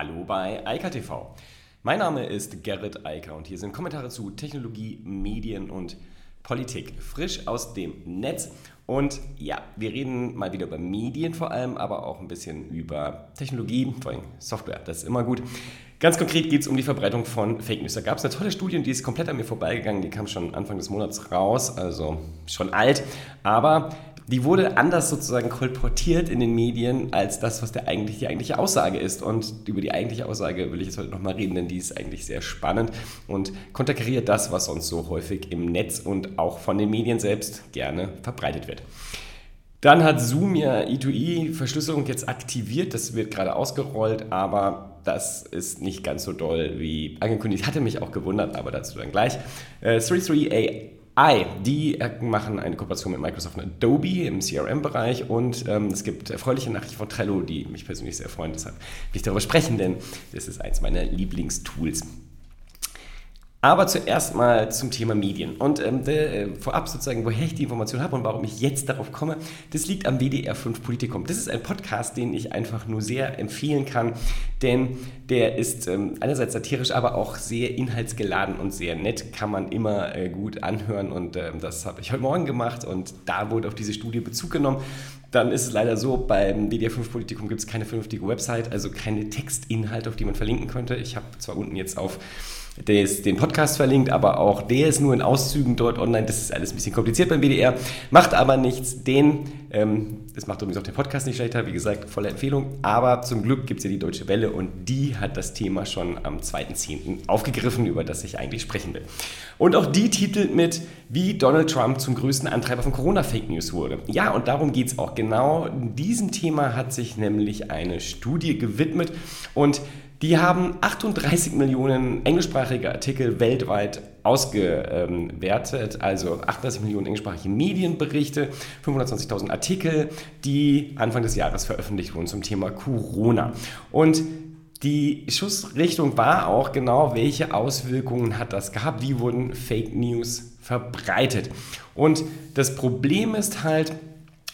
Hallo bei Eika TV. Mein Name ist Gerrit Eiker und hier sind Kommentare zu Technologie, Medien und Politik. Frisch aus dem Netz. Und ja, wir reden mal wieder über Medien vor allem, aber auch ein bisschen über Technologie, vor allem Software. Das ist immer gut. Ganz konkret geht es um die Verbreitung von Fake News. Da gab es eine tolle Studie die ist komplett an mir vorbeigegangen. Die kam schon Anfang des Monats raus, also schon alt. Aber die wurde anders sozusagen kolportiert in den Medien als das, was der eigentlich, die eigentliche Aussage ist. Und über die eigentliche Aussage will ich jetzt heute nochmal reden, denn die ist eigentlich sehr spannend und konterkariert das, was sonst so häufig im Netz und auch von den Medien selbst gerne verbreitet wird. Dann hat Zoom ja E2E-Verschlüsselung jetzt aktiviert. Das wird gerade ausgerollt, aber das ist nicht ganz so doll wie angekündigt. Hatte mich auch gewundert, aber dazu dann gleich. Äh, 33A AI, die machen eine Kooperation mit Microsoft und Adobe im CRM-Bereich und ähm, es gibt erfreuliche Nachrichten von Trello, die mich persönlich sehr freuen. Deshalb will ich darüber sprechen, denn das ist eins meiner Lieblingstools. Aber zuerst mal zum Thema Medien. Und ähm, der, äh, vorab sozusagen, woher ich die Information habe und warum ich jetzt darauf komme, das liegt am WDR 5 Politikum. Das ist ein Podcast, den ich einfach nur sehr empfehlen kann, denn der ist ähm, einerseits satirisch, aber auch sehr inhaltsgeladen und sehr nett, kann man immer äh, gut anhören. Und ähm, das habe ich heute Morgen gemacht und da wurde auf diese Studie Bezug genommen. Dann ist es leider so, beim WDR 5 Politikum gibt es keine vernünftige Website, also keine Textinhalte, auf die man verlinken könnte. Ich habe zwar unten jetzt auf der ist den Podcast verlinkt, aber auch der ist nur in Auszügen dort online. Das ist alles ein bisschen kompliziert beim WDR, macht aber nichts. Den, ähm, das macht übrigens auch den Podcast nicht schlechter, wie gesagt, volle Empfehlung. Aber zum Glück gibt es ja die Deutsche Welle und die hat das Thema schon am 2.10. aufgegriffen, über das ich eigentlich sprechen will. Und auch die titelt mit, wie Donald Trump zum größten Antreiber von Corona-Fake News wurde. Ja, und darum geht es auch. Genau diesem Thema hat sich nämlich eine Studie gewidmet und die haben 38 Millionen englischsprachige Artikel weltweit ausgewertet, also 38 Millionen englischsprachige Medienberichte, 520.000 Artikel, die Anfang des Jahres veröffentlicht wurden zum Thema Corona. Und die Schussrichtung war auch genau, welche Auswirkungen hat das gehabt, wie wurden Fake News verbreitet. Und das Problem ist halt,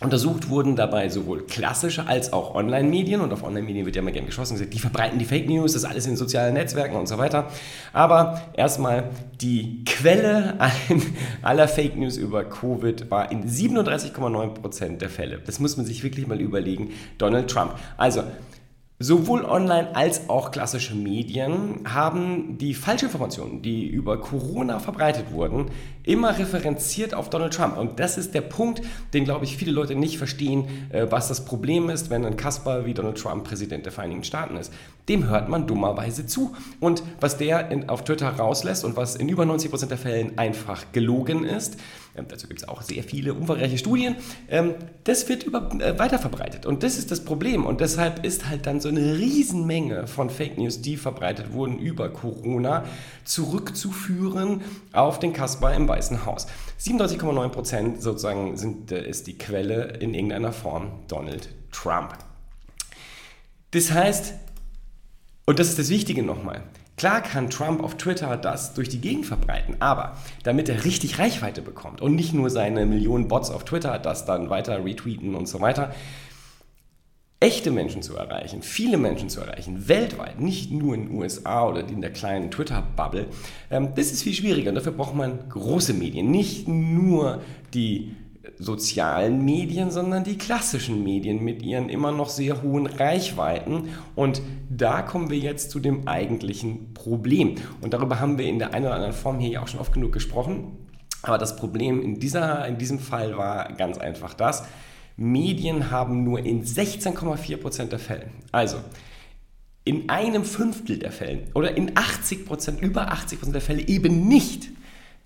Untersucht wurden dabei sowohl klassische als auch Online-Medien und auf Online-Medien wird ja immer gerne geschossen gesagt, die verbreiten die Fake News, das ist alles in sozialen Netzwerken und so weiter. Aber erstmal die Quelle aller Fake News über Covid war in 37,9% der Fälle. Das muss man sich wirklich mal überlegen. Donald Trump. Also Sowohl online als auch klassische Medien haben die Falschinformationen, die über Corona verbreitet wurden, immer referenziert auf Donald Trump. Und das ist der Punkt, den, glaube ich, viele Leute nicht verstehen, äh, was das Problem ist, wenn ein Kasper wie Donald Trump Präsident der Vereinigten Staaten ist. Dem hört man dummerweise zu. Und was der auf Twitter rauslässt und was in über 90% der Fällen einfach gelogen ist, ähm, dazu gibt es auch sehr viele umfangreiche Studien, ähm, das wird über, äh, weiterverbreitet. Und das ist das Problem. Und deshalb ist halt dann so eine Riesenmenge von Fake News, die verbreitet wurden über Corona, zurückzuführen auf den Kasper im Weißen Haus. 37,9 Prozent sozusagen sind, äh, ist die Quelle in irgendeiner Form Donald Trump. Das heißt, und das ist das Wichtige nochmal, Klar kann Trump auf Twitter das durch die Gegend verbreiten, aber damit er richtig Reichweite bekommt und nicht nur seine Millionen Bots auf Twitter das dann weiter retweeten und so weiter, echte Menschen zu erreichen, viele Menschen zu erreichen, weltweit, nicht nur in den USA oder in der kleinen Twitter-Bubble, ähm, das ist viel schwieriger. Und dafür braucht man große Medien, nicht nur die sozialen Medien, sondern die klassischen Medien mit ihren immer noch sehr hohen Reichweiten. Und da kommen wir jetzt zu dem eigentlichen Problem. Und darüber haben wir in der einen oder anderen Form hier ja auch schon oft genug gesprochen. Aber das Problem in, dieser, in diesem Fall war ganz einfach das. Medien haben nur in 16,4% der Fälle, also in einem Fünftel der Fälle oder in 80%, über 80% der Fälle eben nicht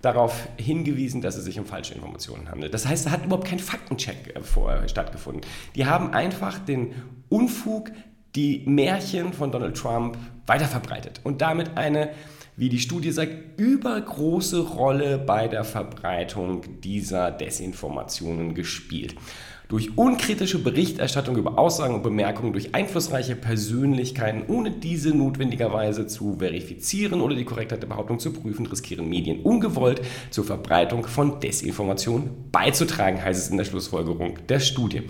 darauf hingewiesen, dass es sich um falsche Informationen handelt. Das heißt, da hat überhaupt kein Faktencheck äh, vorher stattgefunden. Die haben einfach den Unfug, die Märchen von Donald Trump weiterverbreitet und damit eine, wie die Studie sagt, übergroße Rolle bei der Verbreitung dieser Desinformationen gespielt durch unkritische Berichterstattung über Aussagen und Bemerkungen durch einflussreiche Persönlichkeiten, ohne diese notwendigerweise zu verifizieren oder die Korrektheit der Behauptung zu prüfen, riskieren Medien ungewollt zur Verbreitung von Desinformation beizutragen, heißt es in der Schlussfolgerung der Studie.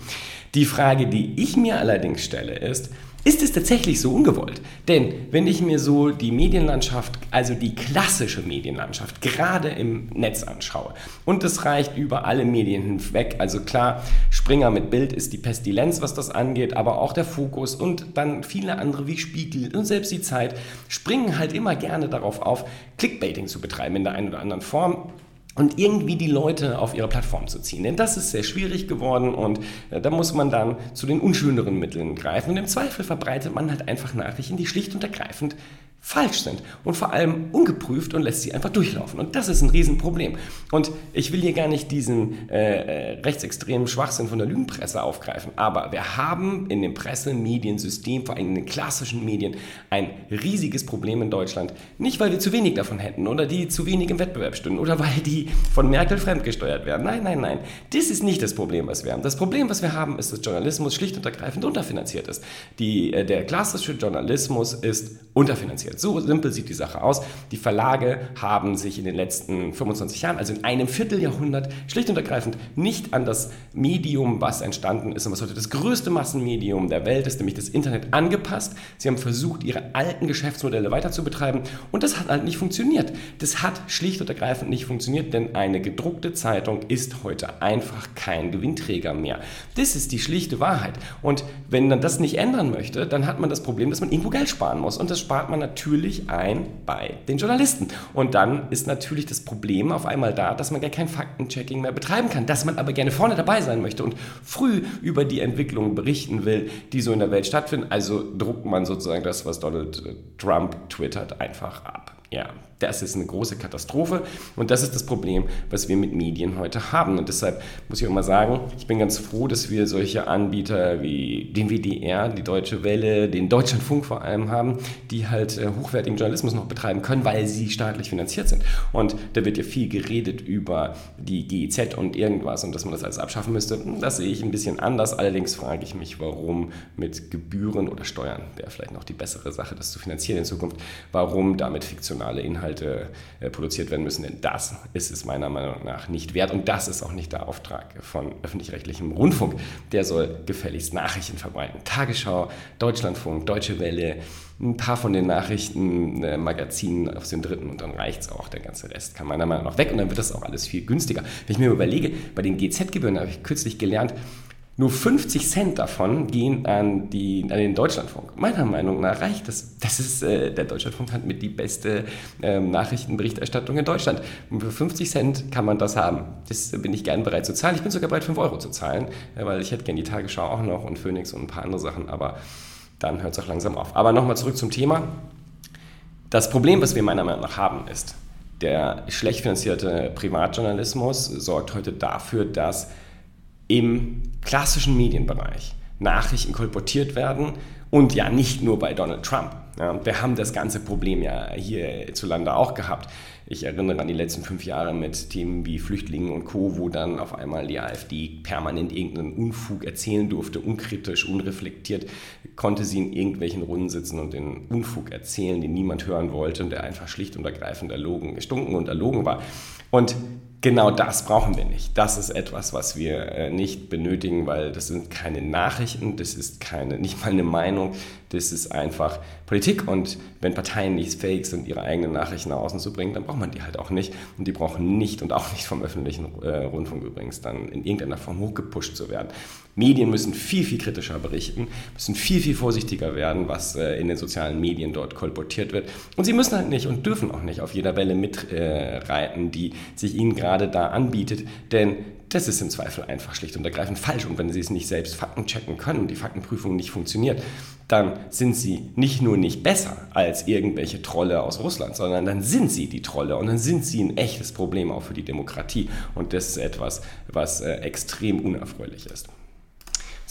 Die Frage, die ich mir allerdings stelle, ist, ist es tatsächlich so ungewollt? Denn wenn ich mir so die Medienlandschaft, also die klassische Medienlandschaft, gerade im Netz anschaue, und das reicht über alle Medien hinweg, also klar, Springer mit Bild ist die Pestilenz, was das angeht, aber auch der Fokus und dann viele andere wie Spiegel und selbst die Zeit springen halt immer gerne darauf auf, Clickbaiting zu betreiben in der einen oder anderen Form und irgendwie die Leute auf ihre Plattform zu ziehen. Denn das ist sehr schwierig geworden und äh, da muss man dann zu den unschöneren Mitteln greifen. Und im Zweifel verbreitet man halt einfach Nachrichten, die schlicht und ergreifend falsch sind und vor allem ungeprüft und lässt sie einfach durchlaufen. Und das ist ein Riesenproblem. Und ich will hier gar nicht diesen äh, äh, rechtsextremen Schwachsinn von der Lügenpresse aufgreifen, aber wir haben in dem Presse-Mediensystem, vor allem in den klassischen Medien, ein riesiges Problem in Deutschland. Nicht, weil wir zu wenig davon hätten oder die zu wenig im Wettbewerb stünden oder weil die von Merkel fremdgesteuert werden. Nein, nein, nein. Das ist nicht das Problem, was wir haben. Das Problem, was wir haben, ist, dass Journalismus schlicht und ergreifend unterfinanziert ist. Die, äh, der klassische Journalismus ist unterfinanziert finanziert. So simpel sieht die Sache aus. Die Verlage haben sich in den letzten 25 Jahren, also in einem Vierteljahrhundert, schlicht und ergreifend nicht an das Medium, was entstanden ist und was heute das größte Massenmedium der Welt ist, nämlich das Internet, angepasst. Sie haben versucht, ihre alten Geschäftsmodelle weiter zu betreiben und das hat halt nicht funktioniert. Das hat schlicht und ergreifend nicht funktioniert, denn eine gedruckte Zeitung ist heute einfach kein Gewinnträger mehr. Das ist die schlichte Wahrheit. Und wenn man das nicht ändern möchte, dann hat man das Problem, dass man irgendwo Geld sparen muss. Und das spart man natürlich natürlich ein bei den Journalisten. Und dann ist natürlich das Problem auf einmal da, dass man gar kein Faktenchecking mehr betreiben kann, dass man aber gerne vorne dabei sein möchte und früh über die Entwicklungen berichten will, die so in der Welt stattfinden. Also druckt man sozusagen das, was Donald Trump twittert, einfach ab. Ja, das ist eine große Katastrophe und das ist das Problem, was wir mit Medien heute haben. Und deshalb muss ich auch mal sagen, ich bin ganz froh, dass wir solche Anbieter wie den WDR, die Deutsche Welle, den Deutschlandfunk vor allem haben, die halt äh, hochwertigen Journalismus noch betreiben können, weil sie staatlich finanziert sind. Und da wird ja viel geredet über die GEZ und irgendwas und dass man das alles abschaffen müsste. Das sehe ich ein bisschen anders. Allerdings frage ich mich, warum mit Gebühren oder Steuern wäre vielleicht noch die bessere Sache, das zu finanzieren in Zukunft, warum damit fiktionale Inhalte Inhalte äh, produziert werden müssen. Denn das ist es meiner Meinung nach nicht wert. Und das ist auch nicht der Auftrag von öffentlich-rechtlichem Rundfunk. Der soll gefälligst Nachrichten verbreiten. Tagesschau, Deutschlandfunk, Deutsche Welle, ein paar von den Nachrichtenmagazinen äh, aus dem dritten und dann reicht es auch. Der ganze Rest kann meiner Meinung nach weg und dann wird das auch alles viel günstiger. Wenn ich mir überlege, bei den GZ-Gebühren habe ich kürzlich gelernt, nur 50 Cent davon gehen an, die, an den Deutschlandfunk. Meiner Meinung nach reicht das. Das ist, äh, der Deutschlandfunk hat mit die beste ähm, Nachrichtenberichterstattung in Deutschland. Und für 50 Cent kann man das haben. Das bin ich gern bereit zu zahlen. Ich bin sogar bereit, 5 Euro zu zahlen, äh, weil ich hätte gerne die Tagesschau auch noch und Phoenix und ein paar andere Sachen, aber dann hört es auch langsam auf. Aber nochmal zurück zum Thema. Das Problem, was wir meiner Meinung nach haben, ist, der schlecht finanzierte Privatjournalismus sorgt heute dafür, dass im klassischen Medienbereich Nachrichten kolportiert werden und ja nicht nur bei Donald Trump. Ja, wir haben das ganze Problem ja hierzulande auch gehabt. Ich erinnere an die letzten fünf Jahre mit Themen wie Flüchtlingen und Co., wo dann auf einmal die AfD permanent irgendeinen Unfug erzählen durfte, unkritisch, unreflektiert, konnte sie in irgendwelchen Runden sitzen und den Unfug erzählen, den niemand hören wollte und der einfach schlicht und ergreifend erlogen, gestunken und erlogen war. Und Genau das brauchen wir nicht. Das ist etwas, was wir äh, nicht benötigen, weil das sind keine Nachrichten, das ist keine, nicht mal eine Meinung, das ist einfach Politik. Und wenn Parteien nicht fähig sind, ihre eigenen Nachrichten nach außen zu bringen, dann braucht man die halt auch nicht. Und die brauchen nicht und auch nicht vom öffentlichen äh, Rundfunk übrigens dann in irgendeiner Form hochgepusht zu werden. Medien müssen viel, viel kritischer berichten, müssen viel, viel vorsichtiger werden, was äh, in den sozialen Medien dort kolportiert wird. Und sie müssen halt nicht und dürfen auch nicht auf jeder Welle mitreiten, äh, die sich ihnen gerade da anbietet. Denn das ist im Zweifel einfach schlicht und ergreifend falsch. Und wenn Sie es nicht selbst Fakten checken können und die Faktenprüfung nicht funktioniert, dann sind Sie nicht nur nicht besser als irgendwelche Trolle aus Russland, sondern dann sind Sie die Trolle und dann sind Sie ein echtes Problem auch für die Demokratie. Und das ist etwas, was äh, extrem unerfreulich ist.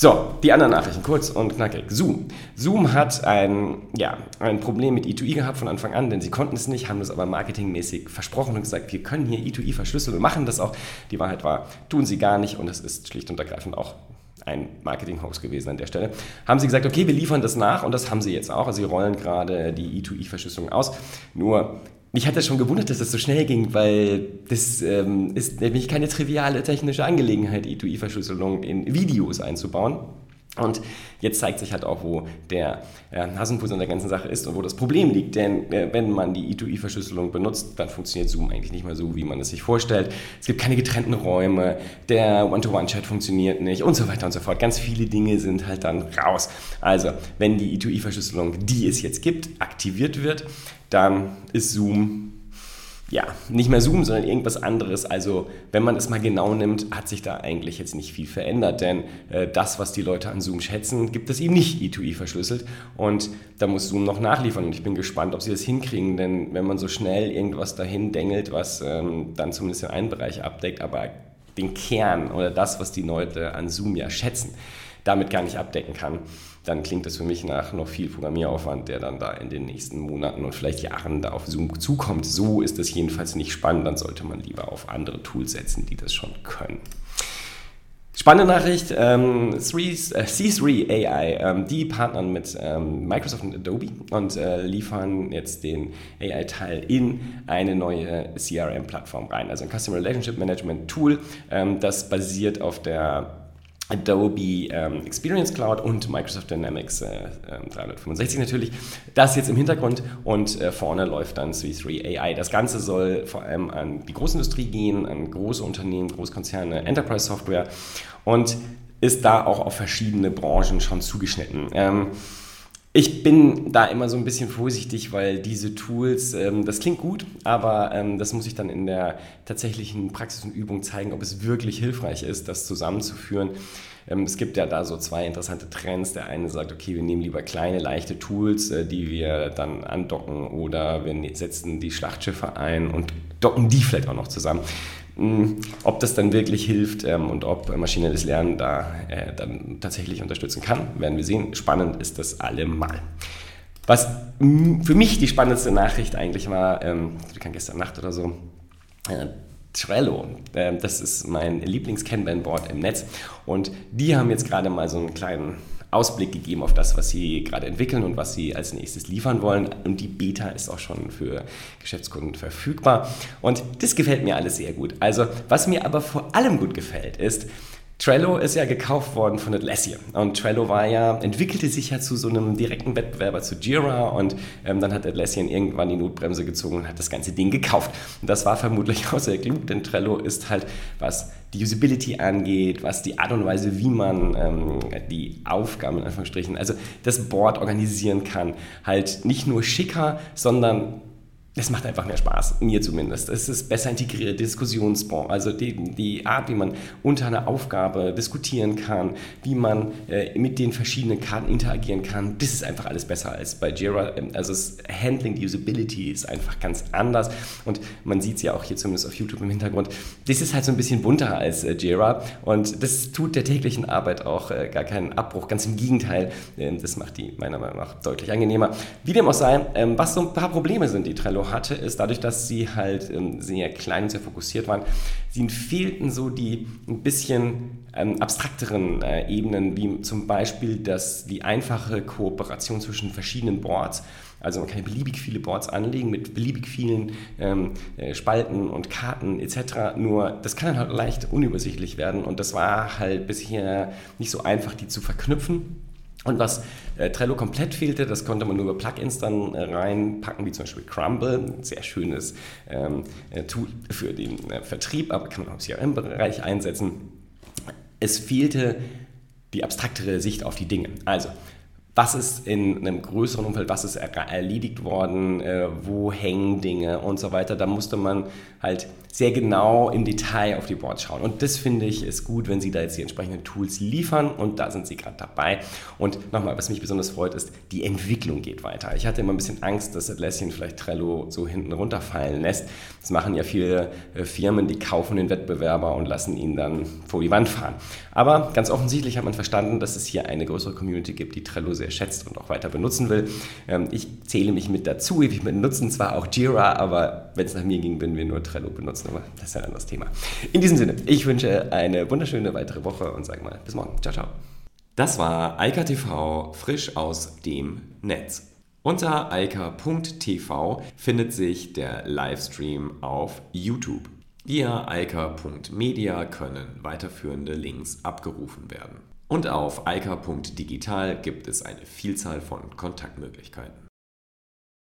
So, die anderen Nachrichten, kurz und knackig. Zoom. Zoom hat ein, ja, ein Problem mit E2E gehabt von Anfang an, denn sie konnten es nicht, haben das aber marketingmäßig versprochen und gesagt, wir können hier E2E verschlüsseln und machen das auch. Die Wahrheit war, tun sie gar nicht und es ist schlicht und ergreifend auch ein Marketing-Hoax gewesen an der Stelle. Haben sie gesagt, okay, wir liefern das nach und das haben sie jetzt auch. Also sie rollen gerade die E2E-Verschlüsselung aus. Nur mich hat das schon gewundert, dass das so schnell ging, weil das ähm, ist nämlich keine triviale technische Angelegenheit, E2E-Verschlüsselung in Videos einzubauen. Und jetzt zeigt sich halt auch, wo der äh, Hasenfuß an der ganzen Sache ist und wo das Problem liegt. Denn äh, wenn man die I2I-Verschlüsselung benutzt, dann funktioniert Zoom eigentlich nicht mehr so, wie man es sich vorstellt. Es gibt keine getrennten Räume, der One-to-One-Chat funktioniert nicht und so weiter und so fort. Ganz viele Dinge sind halt dann raus. Also, wenn die I2I-Verschlüsselung, die es jetzt gibt, aktiviert wird, dann ist Zoom ja, nicht mehr Zoom, sondern irgendwas anderes. Also wenn man es mal genau nimmt, hat sich da eigentlich jetzt nicht viel verändert, denn äh, das, was die Leute an Zoom schätzen, gibt es eben nicht E2E verschlüsselt. Und da muss Zoom noch nachliefern. Und ich bin gespannt, ob sie das hinkriegen, denn wenn man so schnell irgendwas dahin dengelt, was ähm, dann zumindest den einen Bereich abdeckt, aber den Kern oder das, was die Leute an Zoom ja schätzen, damit gar nicht abdecken kann, dann klingt das für mich nach noch viel Programmieraufwand, der dann da in den nächsten Monaten und vielleicht Jahren da auf Zoom zukommt. So ist es jedenfalls nicht spannend, dann sollte man lieber auf andere Tools setzen, die das schon können. Spannende Nachricht, ähm, C3 äh, AI, ähm, die partnern mit ähm, Microsoft und Adobe und äh, liefern jetzt den AI-Teil in eine neue CRM-Plattform rein, also ein Customer Relationship Management Tool, das basiert auf der Adobe ähm, Experience Cloud und Microsoft Dynamics äh, 365 ähm, natürlich. Das jetzt im Hintergrund und äh, vorne läuft dann C3 AI. Das Ganze soll vor allem an die Großindustrie gehen, an große Unternehmen, Großkonzerne, Enterprise Software und ist da auch auf verschiedene Branchen schon zugeschnitten. Ähm, ich bin da immer so ein bisschen vorsichtig, weil diese Tools, ähm, das klingt gut, aber ähm, das muss ich dann in der tatsächlichen Praxis und Übung zeigen, ob es wirklich hilfreich ist, das zusammenzuführen. Ähm, es gibt ja da so zwei interessante Trends. Der eine sagt, okay, wir nehmen lieber kleine, leichte Tools, äh, die wir dann andocken oder wir ne-, setzen die Schlachtschiffe ein und docken die vielleicht auch noch zusammen. Hm, ob das dann wirklich hilft ähm, und ob maschinelles Lernen da äh, dann tatsächlich unterstützen kann, werden wir sehen. Spannend ist das allemal. Was für mich die spannendste Nachricht eigentlich war, ähm, gestern Nacht oder so, äh, Trello. Ähm, das ist mein Lieblings-Kanban-Board im Netz. Und die haben jetzt gerade mal so einen kleinen Ausblick gegeben auf das, was sie gerade entwickeln und was sie als nächstes liefern wollen. Und die Beta ist auch schon für Geschäftskunden verfügbar. Und das gefällt mir alles sehr gut. Also, was mir aber vor allem gut gefällt, ist, Trello ist ja gekauft worden von Atlassian und Trello war ja, entwickelte sich ja zu so einem direkten Wettbewerber zu Jira und ähm, dann hat Atlassian irgendwann die Notbremse gezogen und hat das ganze Ding gekauft. Und das war vermutlich auch sehr klug, denn Trello ist halt, was die Usability angeht, was die Art und Weise, wie man ähm, die Aufgaben in Anführungsstrichen, also das Board organisieren kann, halt nicht nur schicker, sondern es macht einfach mehr Spaß, mir zumindest. Es ist besser integriert, Diskussionsbon, also die, die Art, wie man unter einer Aufgabe diskutieren kann, wie man äh, mit den verschiedenen Karten interagieren kann, das ist einfach alles besser als bei Jira. Ähm, also das Handling, die Usability ist einfach ganz anders und man sieht es ja auch hier zumindest auf YouTube im Hintergrund. Das ist halt so ein bisschen bunter als äh, Jira und das tut der täglichen Arbeit auch äh, gar keinen Abbruch, ganz im Gegenteil, ähm, das macht die meiner Meinung nach deutlich angenehmer. Wie dem auch sei, ähm, was so ein paar Probleme sind, die Trello hatte, ist dadurch, dass sie halt ähm, sehr klein und sehr fokussiert waren, ihnen fehlten so die ein bisschen ähm, abstrakteren äh, Ebenen, wie zum Beispiel das, die einfache Kooperation zwischen verschiedenen Boards. Also man kann beliebig viele Boards anlegen mit beliebig vielen ähm, äh, Spalten und Karten etc. Nur das kann halt leicht unübersichtlich werden und das war halt bisher nicht so einfach, die zu verknüpfen. Und was äh, Trello komplett fehlte, das konnte man nur über Plugins dann äh, reinpacken, wie zum Beispiel Crumble, ein sehr schönes ähm, äh, Tool für den äh, Vertrieb, aber kann man auch im CRM-Bereich einsetzen. Es fehlte die abstraktere Sicht auf die Dinge. Also, was ist in einem größeren Umfeld, was ist erledigt worden, äh, wo hängen Dinge und so weiter. Da musste man halt sehr genau im Detail auf die Boards schauen. Und das finde ich ist gut, wenn Sie da jetzt die entsprechenden Tools liefern und da sind Sie gerade dabei. Und nochmal, was mich besonders freut, ist, die Entwicklung geht weiter. Ich hatte immer ein bisschen Angst, dass Atlassian vielleicht Trello so hinten runterfallen lässt. Das machen ja viele äh, Firmen, die kaufen den Wettbewerber und lassen ihn dann vor die Wand fahren. Aber ganz offensichtlich hat man verstanden, dass es hier eine größere Community gibt, die Trello sehr schätzt und auch weiter benutzen will. Ähm, ich zähle mich mit dazu. Wir benutzen zwar auch Jira, aber wenn es nach mir ging, würden wir nur Trello benutzen aber das ist ein anderes Thema. In diesem Sinne, ich wünsche eine wunderschöne weitere Woche und sage mal bis morgen. Ciao, ciao. Das war Eika TV frisch aus dem Netz. Unter eika.tv findet sich der Livestream auf YouTube. Via eika.media können weiterführende Links abgerufen werden. Und auf eika.digital gibt es eine Vielzahl von Kontaktmöglichkeiten.